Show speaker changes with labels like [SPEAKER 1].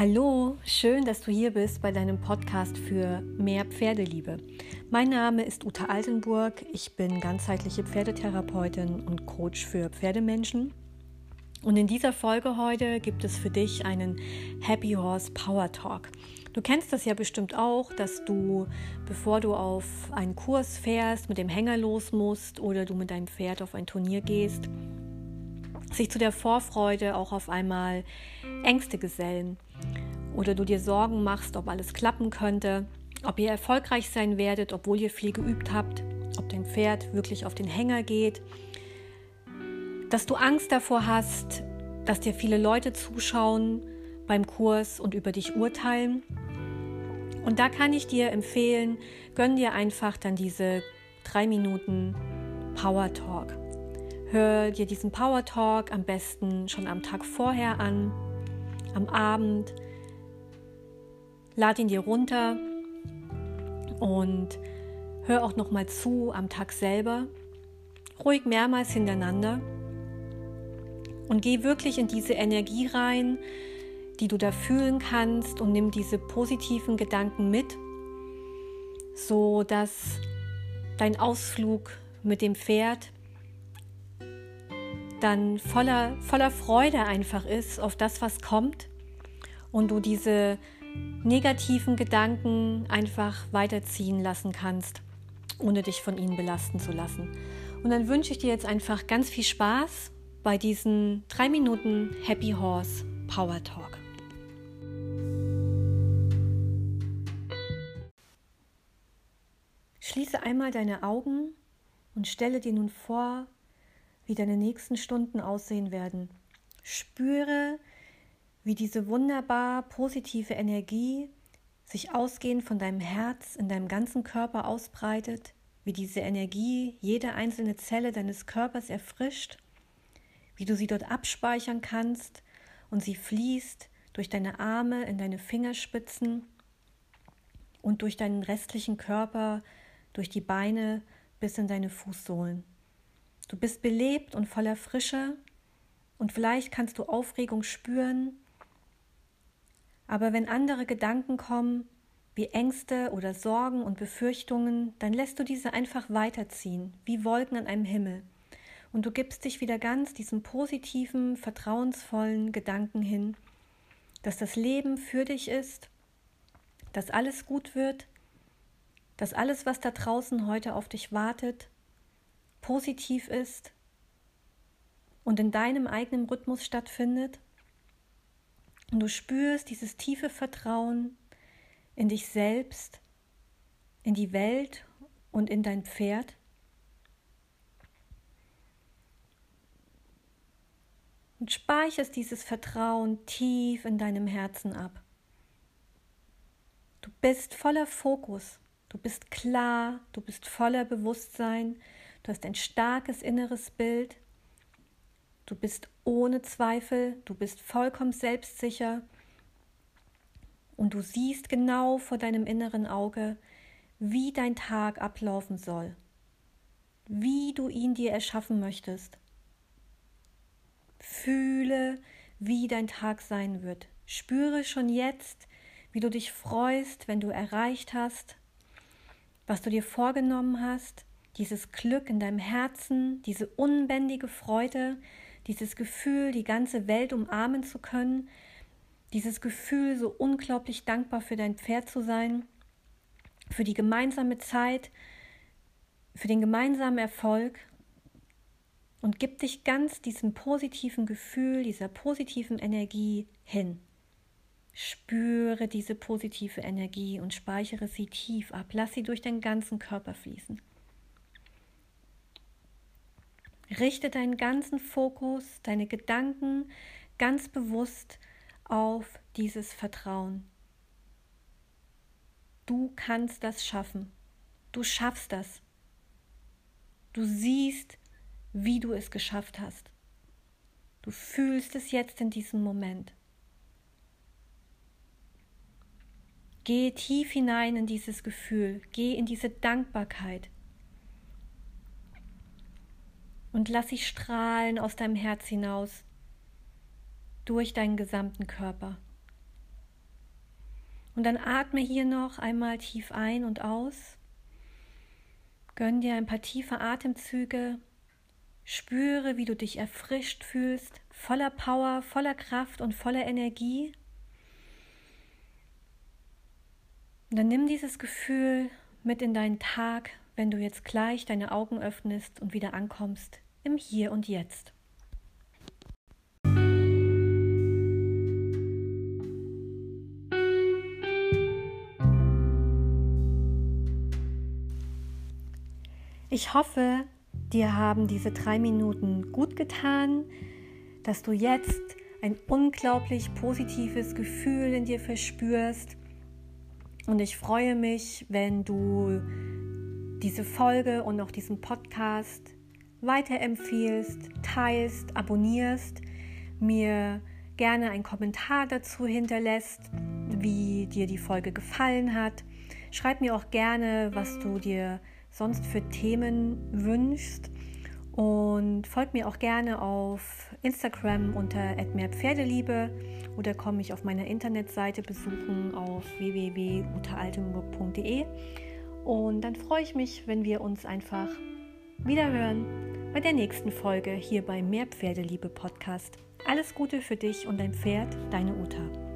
[SPEAKER 1] Hallo, schön, dass du hier bist bei deinem Podcast für mehr Pferdeliebe. Mein Name ist Uta Altenburg, ich bin ganzheitliche Pferdetherapeutin und Coach für Pferdemenschen. Und in dieser Folge heute gibt es für dich einen Happy Horse Power Talk. Du kennst das ja bestimmt auch, dass du, bevor du auf einen Kurs fährst, mit dem Hänger los musst oder du mit deinem Pferd auf ein Turnier gehst, sich zu der Vorfreude auch auf einmal Ängste gesellen oder du dir Sorgen machst, ob alles klappen könnte, ob ihr erfolgreich sein werdet, obwohl ihr viel geübt habt, ob dein Pferd wirklich auf den Hänger geht, dass du Angst davor hast, dass dir viele Leute zuschauen beim Kurs und über dich urteilen. Und da kann ich dir empfehlen, gönn dir einfach dann diese drei Minuten Power Talk. Hör dir diesen Power Talk am besten schon am Tag vorher an, am Abend. Lad ihn dir runter und hör auch noch mal zu am Tag selber. Ruhig mehrmals hintereinander und geh wirklich in diese Energie rein, die du da fühlen kannst und nimm diese positiven Gedanken mit, so dass dein Ausflug mit dem Pferd dann voller, voller Freude einfach ist auf das, was kommt und du diese negativen Gedanken einfach weiterziehen lassen kannst, ohne dich von ihnen belasten zu lassen. Und dann wünsche ich dir jetzt einfach ganz viel Spaß bei diesen drei Minuten Happy Horse Power Talk. Schließe einmal deine Augen und stelle dir nun vor, wie deine nächsten Stunden aussehen werden. Spüre, wie diese wunderbar positive Energie sich ausgehend von deinem Herz in deinem ganzen Körper ausbreitet, wie diese Energie jede einzelne Zelle deines Körpers erfrischt, wie du sie dort abspeichern kannst und sie fließt durch deine Arme in deine Fingerspitzen und durch deinen restlichen Körper, durch die Beine bis in deine Fußsohlen. Du bist belebt und voller Frische und vielleicht kannst du Aufregung spüren. Aber wenn andere Gedanken kommen, wie Ängste oder Sorgen und Befürchtungen, dann lässt du diese einfach weiterziehen, wie Wolken an einem Himmel. Und du gibst dich wieder ganz diesem positiven, vertrauensvollen Gedanken hin, dass das Leben für dich ist, dass alles gut wird, dass alles, was da draußen heute auf dich wartet, positiv ist und in deinem eigenen Rhythmus stattfindet. Und du spürst dieses tiefe Vertrauen in dich selbst, in die Welt und in dein Pferd. Und speicherst dieses Vertrauen tief in deinem Herzen ab. Du bist voller Fokus, du bist klar, du bist voller Bewusstsein, Du hast ein starkes inneres Bild. Du bist ohne Zweifel, du bist vollkommen selbstsicher und du siehst genau vor deinem inneren Auge, wie dein Tag ablaufen soll, wie du ihn dir erschaffen möchtest. Fühle, wie dein Tag sein wird. Spüre schon jetzt, wie du dich freust, wenn du erreicht hast, was du dir vorgenommen hast, dieses Glück in deinem Herzen, diese unbändige Freude, dieses Gefühl, die ganze Welt umarmen zu können, dieses Gefühl, so unglaublich dankbar für dein Pferd zu sein, für die gemeinsame Zeit, für den gemeinsamen Erfolg und gib dich ganz diesem positiven Gefühl, dieser positiven Energie hin. Spüre diese positive Energie und speichere sie tief ab. Lass sie durch deinen ganzen Körper fließen. Richte deinen ganzen Fokus, deine Gedanken ganz bewusst auf dieses Vertrauen. Du kannst das schaffen. Du schaffst das. Du siehst, wie du es geschafft hast. Du fühlst es jetzt in diesem Moment. Geh tief hinein in dieses Gefühl, geh in diese Dankbarkeit, und lass sie strahlen aus deinem Herz hinaus, durch deinen gesamten Körper. Und dann atme hier noch einmal tief ein und aus. Gönn dir ein paar tiefe Atemzüge. Spüre, wie du dich erfrischt fühlst, voller Power, voller Kraft und voller Energie. Und dann nimm dieses Gefühl mit in deinen Tag, wenn du jetzt gleich deine Augen öffnest und wieder ankommst im Hier und Jetzt. Ich hoffe, dir haben diese drei Minuten gut getan, dass du jetzt ein unglaublich positives Gefühl in dir verspürst. Und ich freue mich, wenn du diese Folge und auch diesen Podcast weiterempfehlst, teilst, abonnierst, mir gerne einen Kommentar dazu hinterlässt, wie dir die Folge gefallen hat. Schreib mir auch gerne, was du dir sonst für Themen wünschst. Und folgt mir auch gerne auf Instagram unter @mehrpferdeliebe oder komm mich auf meiner Internetseite besuchen auf www.utealtenburg.de. Und dann freue ich mich, wenn wir uns einfach wiederhören bei der nächsten Folge hier beim Mehrpferdeliebe Podcast. Alles Gute für dich und dein Pferd, deine Uta.